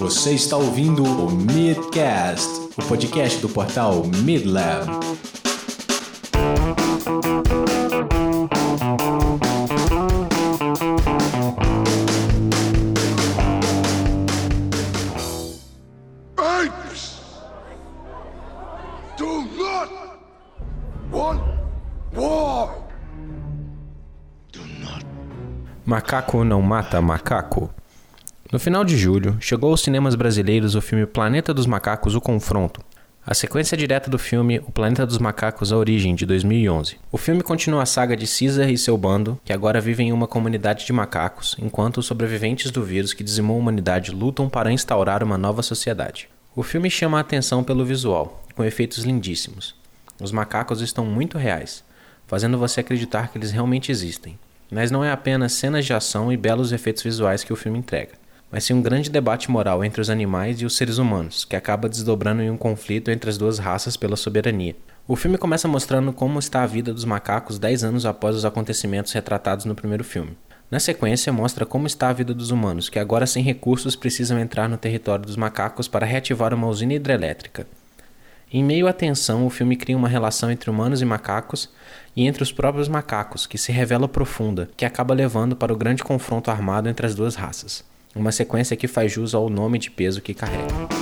Você está ouvindo o Midcast, o podcast do portal Midlab. Macaco não mata macaco. No final de julho, chegou aos cinemas brasileiros o filme Planeta dos Macacos: O Confronto. A sequência direta do filme O Planeta dos Macacos: A Origem, de 2011. O filme continua a saga de Caesar e seu bando, que agora vivem em uma comunidade de macacos, enquanto os sobreviventes do vírus que dizimou a humanidade lutam para instaurar uma nova sociedade. O filme chama a atenção pelo visual, com efeitos lindíssimos. Os macacos estão muito reais, fazendo você acreditar que eles realmente existem. Mas não é apenas cenas de ação e belos efeitos visuais que o filme entrega mas sim um grande debate moral entre os animais e os seres humanos, que acaba desdobrando em um conflito entre as duas raças pela soberania. O filme começa mostrando como está a vida dos macacos 10 anos após os acontecimentos retratados no primeiro filme. Na sequência, mostra como está a vida dos humanos, que agora sem recursos precisam entrar no território dos macacos para reativar uma usina hidrelétrica. Em meio à tensão, o filme cria uma relação entre humanos e macacos e entre os próprios macacos, que se revela profunda, que acaba levando para o grande confronto armado entre as duas raças uma sequência que faz jus ao nome de peso que carrega.